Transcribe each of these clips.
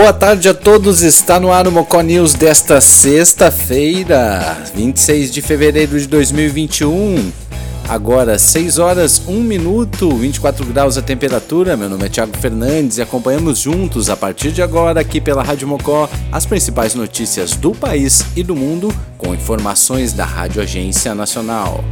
Boa tarde a todos, está no ar o Mocó News desta sexta-feira, 26 de fevereiro de 2021. Agora 6 horas 1 minuto, 24 graus a temperatura. Meu nome é Thiago Fernandes e acompanhamos juntos a partir de agora aqui pela Rádio Mocó as principais notícias do país e do mundo com informações da Rádio Agência Nacional.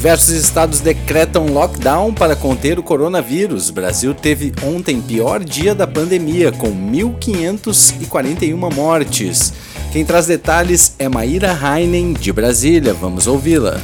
Diversos estados decretam lockdown para conter o coronavírus. O Brasil teve ontem pior dia da pandemia, com 1.541 mortes. Quem traz detalhes é Maíra Heinen, de Brasília. Vamos ouvi-la.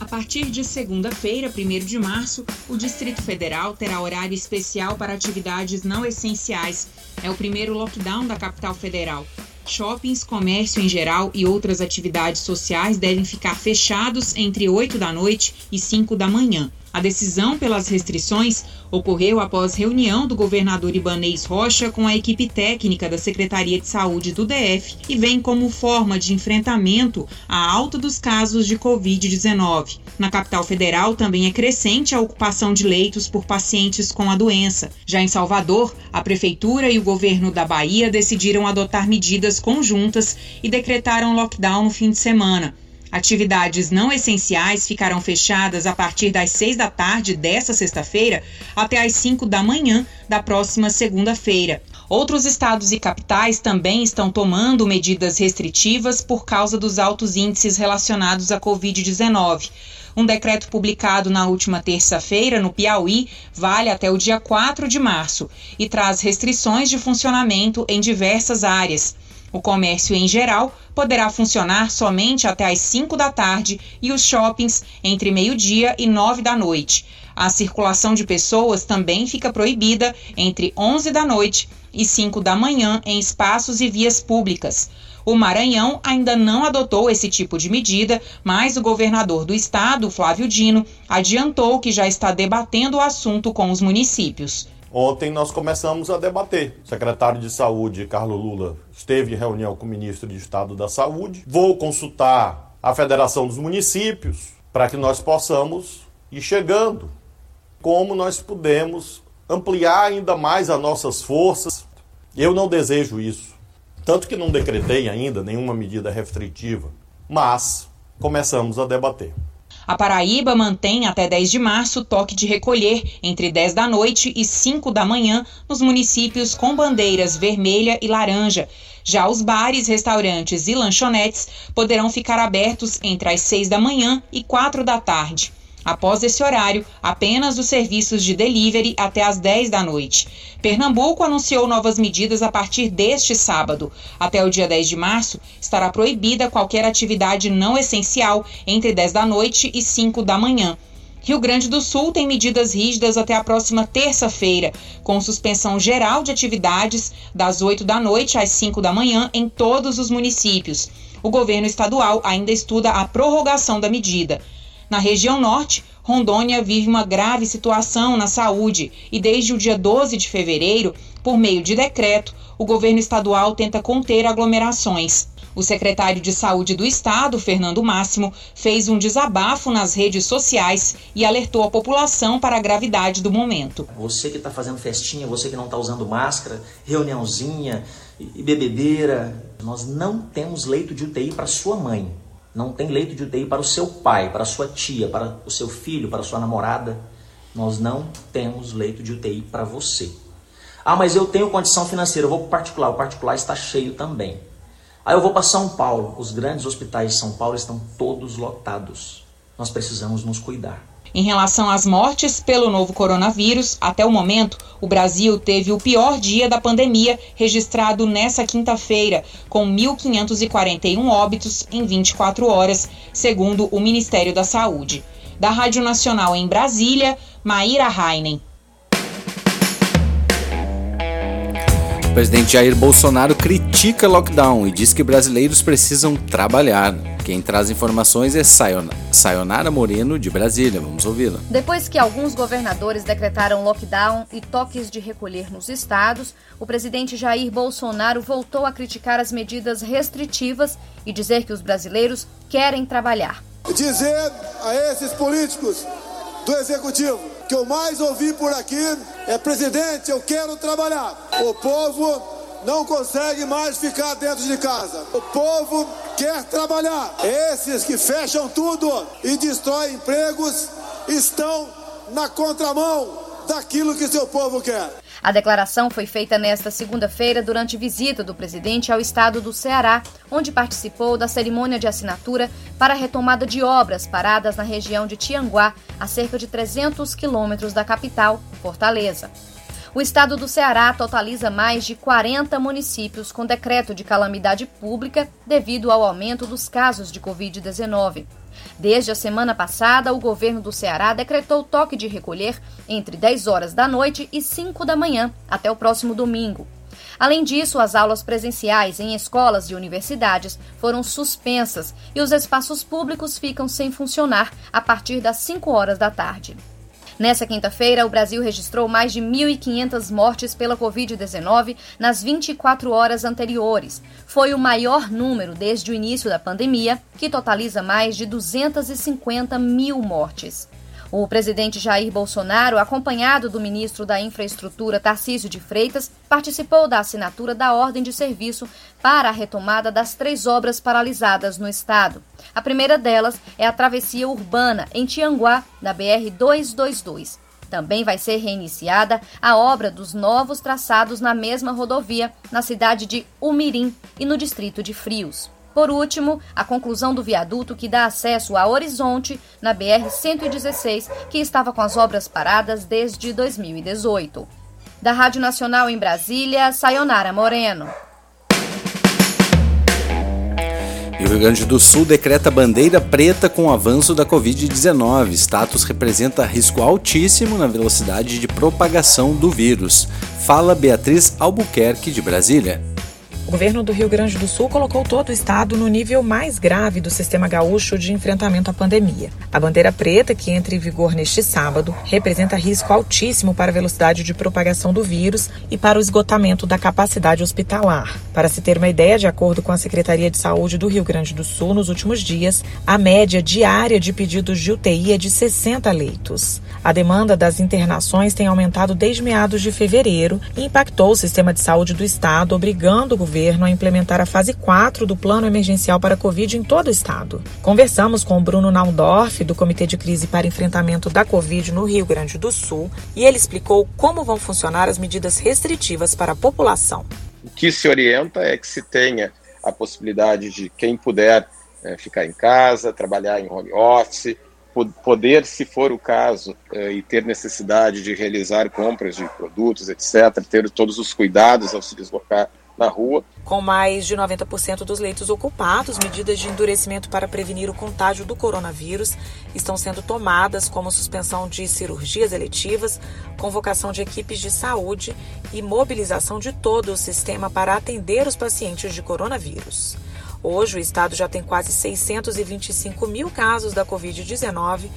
A partir de segunda-feira, 1 de março, o Distrito Federal terá horário especial para atividades não essenciais. É o primeiro lockdown da capital federal. Shoppings, comércio em geral e outras atividades sociais devem ficar fechados entre 8 da noite e 5 da manhã. A decisão pelas restrições ocorreu após reunião do governador Ibanês Rocha com a equipe técnica da Secretaria de Saúde do DF e vem como forma de enfrentamento à alta dos casos de Covid-19. Na capital federal também é crescente a ocupação de leitos por pacientes com a doença. Já em Salvador, a prefeitura e o governo da Bahia decidiram adotar medidas conjuntas e decretaram lockdown no fim de semana. Atividades não essenciais ficarão fechadas a partir das 6 da tarde desta sexta-feira até às 5 da manhã da próxima segunda-feira. Outros estados e capitais também estão tomando medidas restritivas por causa dos altos índices relacionados à Covid-19. Um decreto publicado na última terça-feira no Piauí vale até o dia 4 de março e traz restrições de funcionamento em diversas áreas. O comércio em geral poderá funcionar somente até às 5 da tarde e os shoppings entre meio-dia e 9 da noite. A circulação de pessoas também fica proibida entre 11 da noite e 5 da manhã em espaços e vias públicas. O Maranhão ainda não adotou esse tipo de medida, mas o governador do estado, Flávio Dino, adiantou que já está debatendo o assunto com os municípios. Ontem nós começamos a debater. O secretário de Saúde, Carlos Lula, esteve em reunião com o ministro de Estado da Saúde. Vou consultar a Federação dos Municípios para que nós possamos ir chegando. Como nós podemos ampliar ainda mais as nossas forças. Eu não desejo isso. Tanto que não decretei ainda nenhuma medida restritiva. Mas começamos a debater. A Paraíba mantém até 10 de março toque de recolher entre 10 da noite e 5 da manhã nos municípios com bandeiras vermelha e laranja. Já os bares, restaurantes e lanchonetes poderão ficar abertos entre as 6 da manhã e 4 da tarde. Após esse horário, apenas os serviços de delivery até às 10 da noite. Pernambuco anunciou novas medidas a partir deste sábado. Até o dia 10 de março, estará proibida qualquer atividade não essencial entre 10 da noite e 5 da manhã. Rio Grande do Sul tem medidas rígidas até a próxima terça-feira, com suspensão geral de atividades das 8 da noite às 5 da manhã em todos os municípios. O governo estadual ainda estuda a prorrogação da medida. Na região norte, Rondônia vive uma grave situação na saúde e desde o dia 12 de fevereiro, por meio de decreto, o governo estadual tenta conter aglomerações. O secretário de Saúde do Estado, Fernando Máximo, fez um desabafo nas redes sociais e alertou a população para a gravidade do momento. Você que está fazendo festinha, você que não está usando máscara, reuniãozinha e bebedeira, nós não temos leito de UTI para sua mãe não tem leito de UTI para o seu pai, para a sua tia, para o seu filho, para a sua namorada. Nós não temos leito de UTI para você. Ah, mas eu tenho condição financeira, eu vou para o particular. O particular está cheio também. Aí eu vou para São Paulo. Os grandes hospitais de São Paulo estão todos lotados. Nós precisamos nos cuidar. Em relação às mortes pelo novo coronavírus, até o momento, o Brasil teve o pior dia da pandemia registrado nessa quinta-feira, com 1.541 óbitos em 24 horas, segundo o Ministério da Saúde. Da Rádio Nacional em Brasília, Maíra Heinen. O presidente Jair Bolsonaro critica lockdown e diz que brasileiros precisam trabalhar. Quem traz informações é Sayonara Moreno, de Brasília. Vamos ouvi-la. Depois que alguns governadores decretaram lockdown e toques de recolher nos estados, o presidente Jair Bolsonaro voltou a criticar as medidas restritivas e dizer que os brasileiros querem trabalhar. dizer a esses políticos do executivo que eu mais ouvi por aqui é presidente, eu quero trabalhar. O povo não consegue mais ficar dentro de casa. O povo quer trabalhar. Esses que fecham tudo e destroem empregos estão na contramão daquilo que seu povo quer. A declaração foi feita nesta segunda-feira durante visita do presidente ao estado do Ceará, onde participou da cerimônia de assinatura para a retomada de obras paradas na região de Tianguá, a cerca de 300 quilômetros da capital, Fortaleza. O estado do Ceará totaliza mais de 40 municípios com decreto de calamidade pública devido ao aumento dos casos de Covid-19. Desde a semana passada, o governo do Ceará decretou toque de recolher entre 10 horas da noite e 5 da manhã, até o próximo domingo. Além disso, as aulas presenciais em escolas e universidades foram suspensas e os espaços públicos ficam sem funcionar a partir das 5 horas da tarde. Nessa quinta-feira, o Brasil registrou mais de 1.500 mortes pela Covid-19 nas 24 horas anteriores. Foi o maior número desde o início da pandemia, que totaliza mais de 250 mil mortes. O presidente Jair Bolsonaro, acompanhado do ministro da Infraestrutura Tarcísio de Freitas, participou da assinatura da ordem de serviço para a retomada das três obras paralisadas no estado. A primeira delas é a travessia urbana em Tianguá, na BR 222. Também vai ser reiniciada a obra dos novos traçados na mesma rodovia, na cidade de Umirim e no distrito de Frios. Por último, a conclusão do viaduto que dá acesso a Horizonte, na BR-116, que estava com as obras paradas desde 2018. Da Rádio Nacional em Brasília, Sayonara Moreno. Rio Grande do Sul decreta bandeira preta com o avanço da Covid-19. Status representa risco altíssimo na velocidade de propagação do vírus. Fala Beatriz Albuquerque, de Brasília. Governo do Rio Grande do Sul colocou todo o estado no nível mais grave do sistema gaúcho de enfrentamento à pandemia. A bandeira preta, que entra em vigor neste sábado, representa risco altíssimo para a velocidade de propagação do vírus e para o esgotamento da capacidade hospitalar. Para se ter uma ideia, de acordo com a Secretaria de Saúde do Rio Grande do Sul, nos últimos dias, a média diária de pedidos de UTI é de 60 leitos. A demanda das internações tem aumentado desde meados de fevereiro e impactou o sistema de saúde do estado, obrigando o governo governo a implementar a fase 4 do Plano Emergencial para a Covid em todo o estado. Conversamos com o Bruno Naundorf, do Comitê de Crise para Enfrentamento da Covid no Rio Grande do Sul, e ele explicou como vão funcionar as medidas restritivas para a população. O que se orienta é que se tenha a possibilidade de quem puder é, ficar em casa, trabalhar em home office, poder, se for o caso, é, e ter necessidade de realizar compras de produtos, etc., ter todos os cuidados ao se deslocar na rua. Com mais de 90% dos leitos ocupados, medidas de endurecimento para prevenir o contágio do coronavírus estão sendo tomadas, como suspensão de cirurgias eletivas, convocação de equipes de saúde e mobilização de todo o sistema para atender os pacientes de coronavírus. Hoje, o estado já tem quase 625 mil casos da Covid-19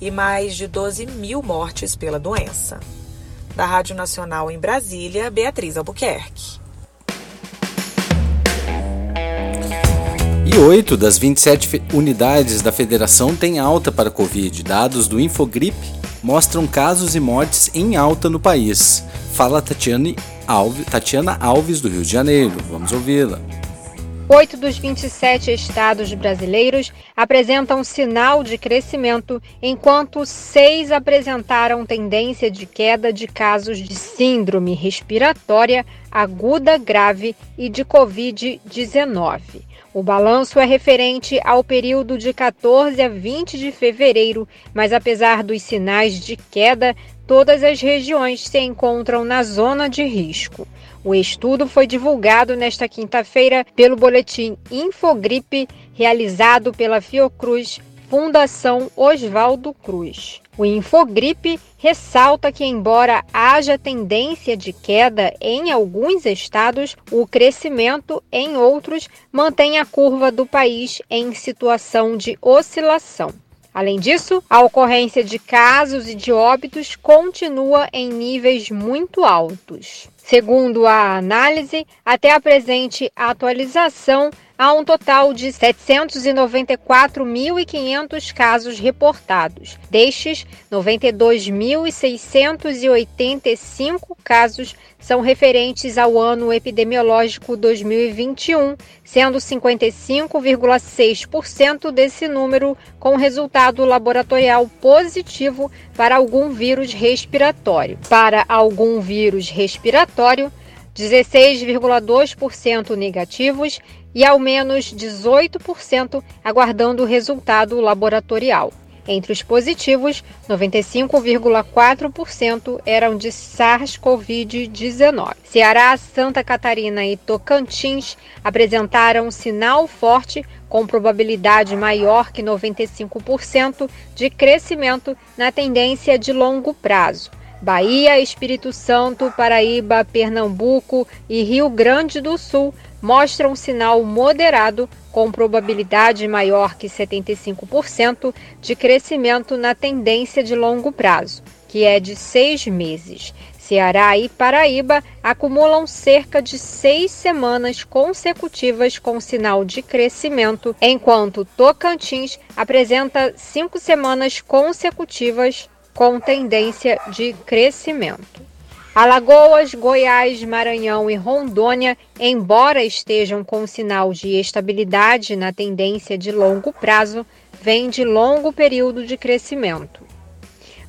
e mais de 12 mil mortes pela doença. Da Rádio Nacional em Brasília, Beatriz Albuquerque. E 8 das 27 unidades da federação têm alta para Covid. Dados do Infogrip mostram casos e mortes em alta no país. Fala Tatiane Alves, Tatiana Alves, do Rio de Janeiro. Vamos ouvi-la. Oito dos 27 estados brasileiros apresentam sinal de crescimento, enquanto seis apresentaram tendência de queda de casos de síndrome respiratória aguda grave e de Covid-19. O balanço é referente ao período de 14 a 20 de fevereiro, mas apesar dos sinais de queda, todas as regiões se encontram na zona de risco. O estudo foi divulgado nesta quinta-feira pelo boletim Infogripe, realizado pela Fiocruz Fundação Oswaldo Cruz. O Infogripe ressalta que, embora haja tendência de queda em alguns estados, o crescimento em outros mantém a curva do país em situação de oscilação. Além disso, a ocorrência de casos e de óbitos continua em níveis muito altos. Segundo a análise, até a presente atualização, há um total de 794.500 casos reportados. Destes, 92.685 casos são referentes ao ano epidemiológico 2021, sendo 55,6% desse número com resultado laboratorial positivo para algum vírus respiratório. Para algum vírus respiratório, 16,2% negativos e ao menos 18% aguardando o resultado laboratorial. Entre os positivos, 95,4% eram de SARS-CoV-19. Ceará, Santa Catarina e Tocantins apresentaram sinal forte com probabilidade maior que 95% de crescimento na tendência de longo prazo. Bahia, Espírito Santo, Paraíba, Pernambuco e Rio Grande do Sul mostram sinal moderado com probabilidade maior que 75% de crescimento na tendência de longo prazo, que é de seis meses. Ceará e Paraíba acumulam cerca de seis semanas consecutivas com sinal de crescimento, enquanto Tocantins apresenta cinco semanas consecutivas com tendência de crescimento. Alagoas, Goiás, Maranhão e Rondônia, embora estejam com sinal de estabilidade na tendência de longo prazo, vêm de longo período de crescimento.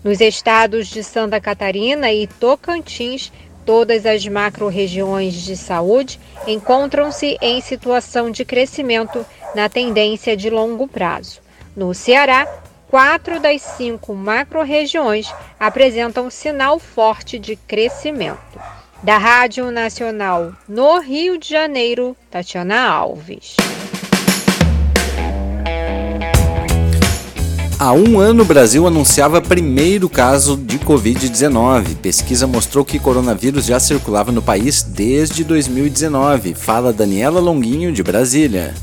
Nos estados de Santa Catarina e Tocantins, todas as macro-regiões de saúde encontram-se em situação de crescimento na tendência de longo prazo. No Ceará, quatro das cinco macro-regiões apresentam sinal forte de crescimento. Da Rádio Nacional no Rio de Janeiro, Tatiana Alves. Há um ano, o Brasil anunciava primeiro caso de Covid-19. Pesquisa mostrou que coronavírus já circulava no país desde 2019. Fala Daniela Longuinho, de Brasília.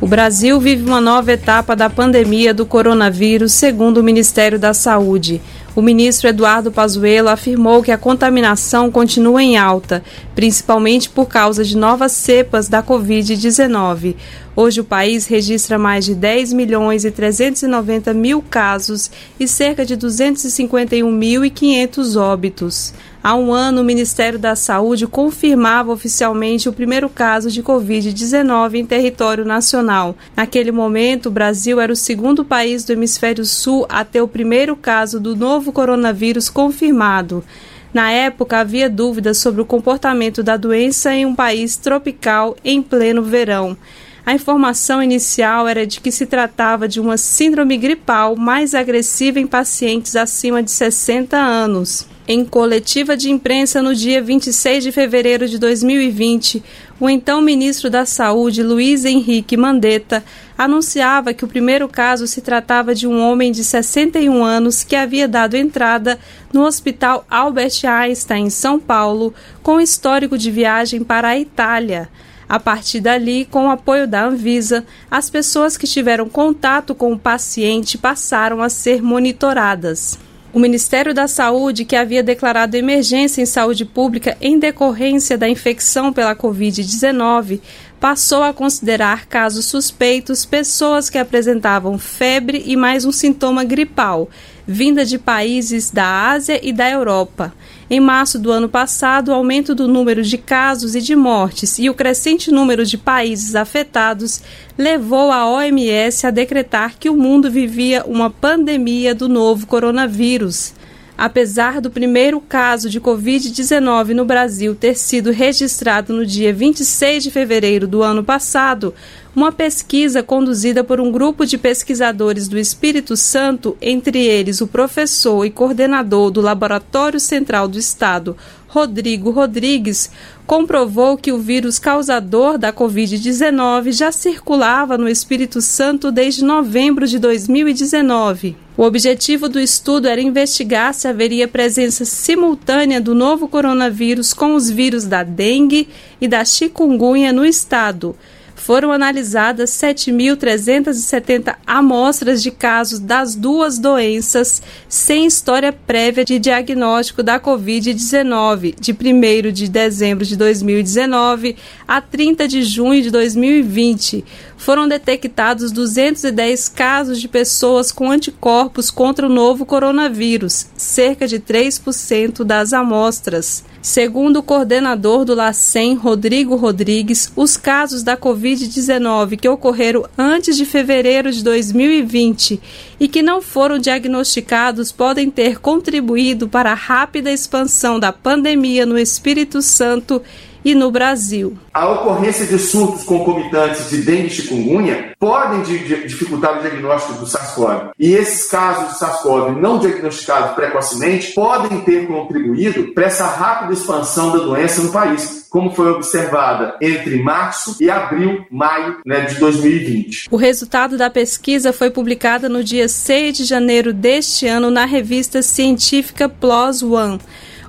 O Brasil vive uma nova etapa da pandemia do coronavírus, segundo o Ministério da Saúde. O ministro Eduardo Pazuello afirmou que a contaminação continua em alta, principalmente por causa de novas cepas da Covid-19. Hoje o país registra mais de 10 milhões e 390 mil casos e cerca de 251.500 óbitos. Há um ano, o Ministério da Saúde confirmava oficialmente o primeiro caso de Covid-19 em território nacional. Naquele momento, o Brasil era o segundo país do hemisfério sul a ter o primeiro caso do novo coronavírus confirmado. Na época, havia dúvidas sobre o comportamento da doença em um país tropical em pleno verão. A informação inicial era de que se tratava de uma síndrome gripal mais agressiva em pacientes acima de 60 anos. Em coletiva de imprensa no dia 26 de fevereiro de 2020, o então ministro da Saúde, Luiz Henrique Mandetta, anunciava que o primeiro caso se tratava de um homem de 61 anos que havia dado entrada no Hospital Albert Einstein, em São Paulo, com histórico de viagem para a Itália. A partir dali, com o apoio da Anvisa, as pessoas que tiveram contato com o paciente passaram a ser monitoradas. O Ministério da Saúde, que havia declarado emergência em saúde pública em decorrência da infecção pela Covid-19, passou a considerar casos suspeitos pessoas que apresentavam febre e mais um sintoma gripal, vinda de países da Ásia e da Europa. Em março do ano passado, o aumento do número de casos e de mortes e o crescente número de países afetados levou a OMS a decretar que o mundo vivia uma pandemia do novo coronavírus. Apesar do primeiro caso de Covid-19 no Brasil ter sido registrado no dia 26 de fevereiro do ano passado, uma pesquisa conduzida por um grupo de pesquisadores do Espírito Santo, entre eles o professor e coordenador do Laboratório Central do Estado, Rodrigo Rodrigues, comprovou que o vírus causador da Covid-19 já circulava no Espírito Santo desde novembro de 2019. O objetivo do estudo era investigar se haveria presença simultânea do novo coronavírus com os vírus da dengue e da chikungunya no estado. Foram analisadas 7.370 amostras de casos das duas doenças sem história prévia de diagnóstico da Covid-19, de 1 de dezembro de 2019 a 30 de junho de 2020. Foram detectados 210 casos de pessoas com anticorpos contra o novo coronavírus, cerca de 3% das amostras. Segundo o coordenador do LACEN, Rodrigo Rodrigues, os casos da Covid-19 que ocorreram antes de fevereiro de 2020 e que não foram diagnosticados podem ter contribuído para a rápida expansão da pandemia no Espírito Santo e no Brasil. A ocorrência de surtos concomitantes de dengue e chikungunya podem dificultar o diagnóstico do SARS-CoV. E esses casos de SARS-CoV não diagnosticados precocemente podem ter contribuído para essa rápida expansão da doença no país, como foi observada entre março e abril, maio né, de 2020. O resultado da pesquisa foi publicado no dia 6 de janeiro deste ano na revista científica PLOS ONE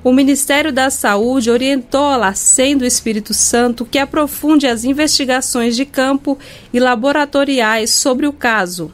o Ministério da Saúde orientou a LACEN do Espírito Santo que aprofunde as investigações de campo e laboratoriais sobre o caso.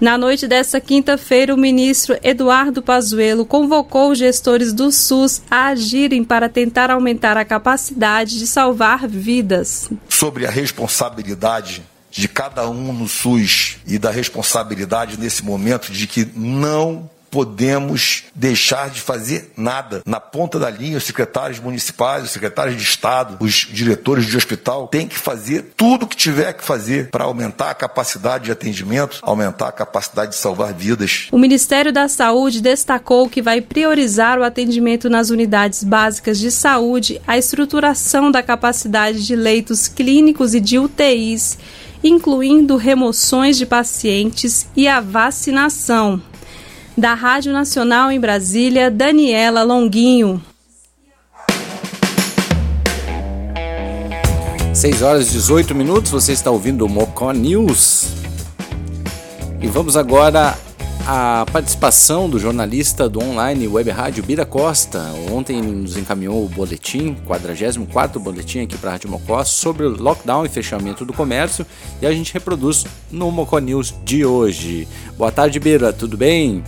Na noite desta quinta-feira, o ministro Eduardo Pazuello convocou os gestores do SUS a agirem para tentar aumentar a capacidade de salvar vidas. Sobre a responsabilidade de cada um no SUS e da responsabilidade nesse momento de que não podemos deixar de fazer nada. Na ponta da linha, os secretários municipais, os secretários de Estado, os diretores de hospital têm que fazer tudo o que tiver que fazer para aumentar a capacidade de atendimento, aumentar a capacidade de salvar vidas. O Ministério da Saúde destacou que vai priorizar o atendimento nas unidades básicas de saúde, a estruturação da capacidade de leitos clínicos e de UTIs, incluindo remoções de pacientes e a vacinação da Rádio Nacional em Brasília, Daniela Longuinho. 6 horas e 18 minutos, você está ouvindo o Mocó News. E vamos agora à participação do jornalista do online web rádio Bira Costa. Ontem nos encaminhou o boletim, 44 boletim aqui para a Rádio Mocó sobre o lockdown e fechamento do comércio e a gente reproduz no Mocó News de hoje. Boa tarde, Bira, tudo bem?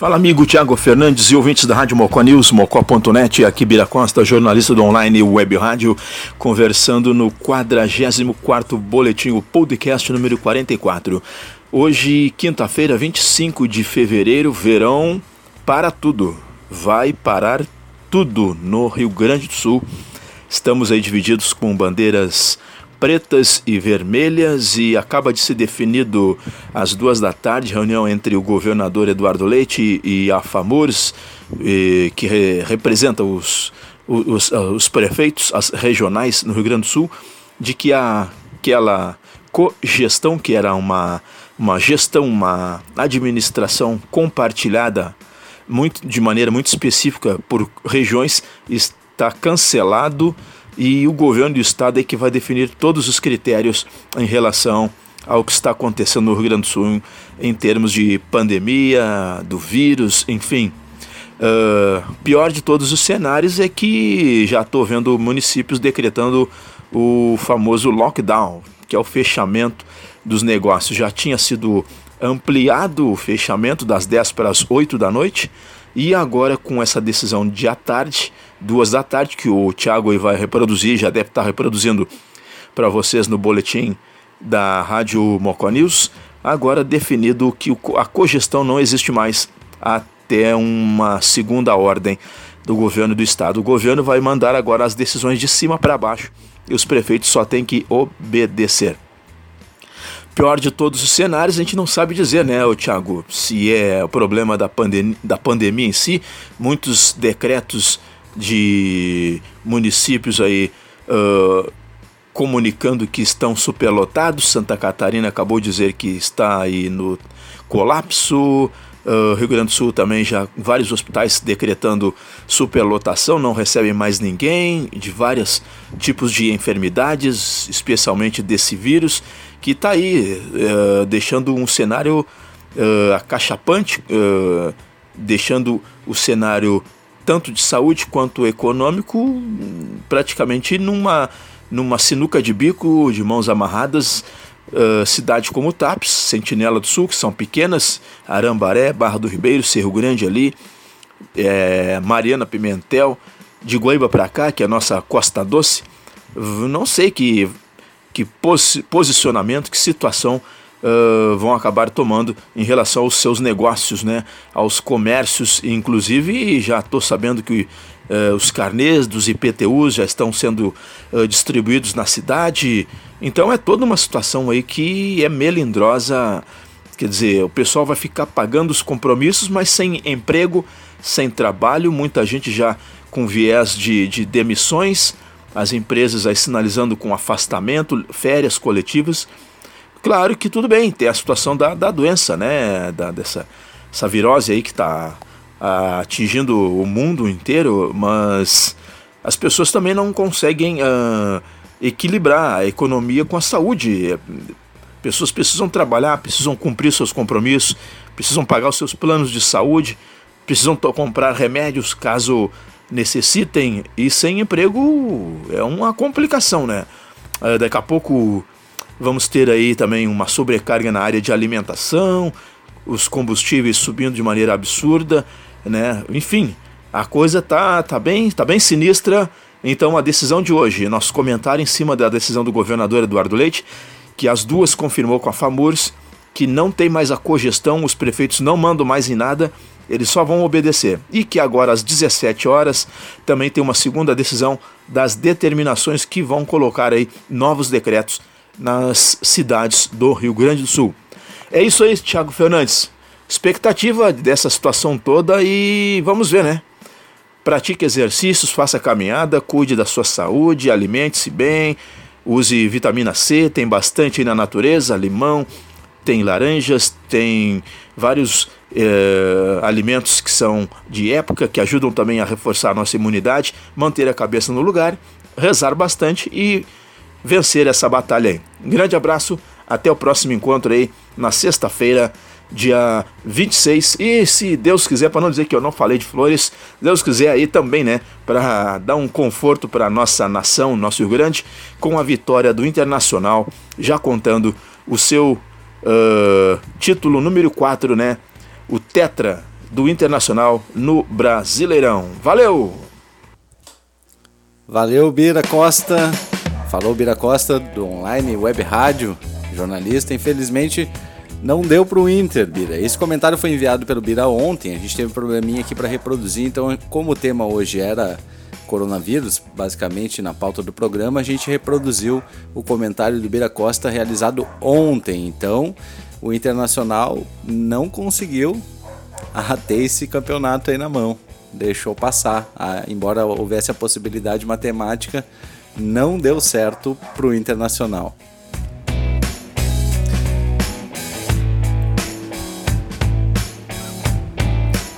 Fala amigo Tiago Fernandes e ouvintes da Rádio Mocó News, mocó.net, aqui Bira Costa, jornalista do online Web Rádio, conversando no 44º Boletim, o podcast número 44. Hoje, quinta-feira, 25 de fevereiro, verão para tudo. Vai parar tudo no Rio Grande do Sul. Estamos aí divididos com bandeiras pretas e vermelhas e acaba de ser definido às duas da tarde reunião entre o governador Eduardo Leite e a FAMURS, que re, representa os, os, os prefeitos as regionais no Rio Grande do Sul, de que a, aquela cogestão, que era uma, uma gestão, uma administração compartilhada muito, de maneira muito específica por regiões, está cancelado e o governo do estado é que vai definir todos os critérios em relação ao que está acontecendo no Rio Grande do Sul em termos de pandemia, do vírus, enfim. Uh, pior de todos os cenários é que já estou vendo municípios decretando o famoso lockdown, que é o fechamento dos negócios. Já tinha sido ampliado o fechamento das 10 para as 8 da noite e agora com essa decisão de à tarde duas da tarde, que o Thiago vai reproduzir, já deve estar reproduzindo para vocês no boletim da Rádio Mocó News. Agora definido que a cogestão não existe mais até uma segunda ordem do governo do estado. O governo vai mandar agora as decisões de cima para baixo e os prefeitos só têm que obedecer. Pior de todos os cenários, a gente não sabe dizer, né, Thiago, se é o problema da, pandem da pandemia em si. Muitos decretos de municípios aí uh, comunicando que estão superlotados. Santa Catarina acabou de dizer que está aí no colapso. Uh, Rio Grande do Sul também já vários hospitais decretando superlotação, não recebem mais ninguém de vários tipos de enfermidades, especialmente desse vírus que está aí uh, deixando um cenário uh, acachapante, deixando o cenário tanto de saúde quanto econômico, praticamente numa numa sinuca de bico, de mãos amarradas, uh, cidade como Tapes, Sentinela do Sul, que são pequenas, Arambaré, Barra do Ribeiro, Cerro Grande ali, é, Mariana Pimentel, de Guaíba para cá, que é a nossa Costa Doce, não sei que, que pos, posicionamento, que situação uh, vão acabar tomando em relação aos seus negócios, né, aos comércios, inclusive já estou sabendo que uh, os carnês dos IPTUs já estão sendo uh, distribuídos na cidade, então é toda uma situação aí que é melindrosa, quer dizer, o pessoal vai ficar pagando os compromissos, mas sem emprego, sem trabalho, muita gente já com viés de, de demissões, as empresas aí sinalizando com afastamento, férias coletivas, Claro que tudo bem, tem a situação da, da doença, né? Da, dessa essa virose aí que está atingindo o mundo inteiro, mas as pessoas também não conseguem uh, equilibrar a economia com a saúde. Pessoas precisam trabalhar, precisam cumprir seus compromissos, precisam pagar os seus planos de saúde, precisam comprar remédios caso necessitem, e sem emprego é uma complicação, né? Uh, daqui a pouco Vamos ter aí também uma sobrecarga na área de alimentação, os combustíveis subindo de maneira absurda, né? Enfim, a coisa tá, tá, bem, tá bem sinistra. Então a decisão de hoje, nosso comentário em cima da decisão do governador Eduardo Leite, que as duas confirmou com a FAMURS, que não tem mais a cogestão, os prefeitos não mandam mais em nada, eles só vão obedecer. E que agora às 17 horas também tem uma segunda decisão das determinações que vão colocar aí novos decretos nas cidades do Rio Grande do Sul. É isso aí, Thiago Fernandes. Expectativa dessa situação toda e vamos ver, né? Pratique exercícios, faça caminhada, cuide da sua saúde, alimente-se bem, use vitamina C, tem bastante aí na natureza, limão, tem laranjas, tem vários eh, alimentos que são de época, que ajudam também a reforçar a nossa imunidade, manter a cabeça no lugar, rezar bastante e vencer essa batalha aí. Um grande abraço, até o próximo encontro aí na sexta-feira, dia 26. E se Deus quiser, para não dizer que eu não falei de flores, Deus quiser aí também, né, para dar um conforto para nossa nação, nosso Rio Grande, com a vitória do Internacional, já contando o seu uh, título número 4, né, o Tetra do Internacional no Brasileirão. Valeu! Valeu, Bira Costa. Falou Bira Costa do Online Web Rádio, jornalista. Infelizmente não deu para o Inter, Bira. Esse comentário foi enviado pelo Bira ontem. A gente teve um probleminha aqui para reproduzir. Então, como o tema hoje era coronavírus, basicamente na pauta do programa, a gente reproduziu o comentário do Bira Costa realizado ontem. Então, o Internacional não conseguiu ter esse campeonato aí na mão. Deixou passar, ah, embora houvesse a possibilidade matemática não deu certo para o Internacional.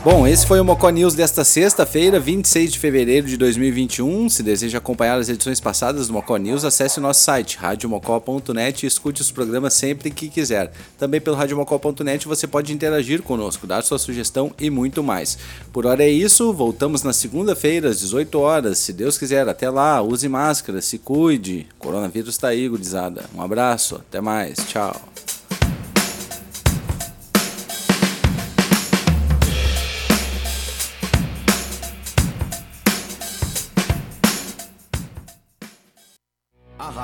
Bom, esse foi o Mocó News desta sexta-feira, 26 de fevereiro de 2021. Se deseja acompanhar as edições passadas do Mocó News, acesse o nosso site, radiomocó.net e escute os programas sempre que quiser. Também pelo radiomocó.net você pode interagir conosco, dar sua sugestão e muito mais. Por hora é isso, voltamos na segunda-feira às 18 horas, se Deus quiser. Até lá, use máscara, se cuide. Coronavírus está aí, gurizada. Um abraço, até mais, tchau.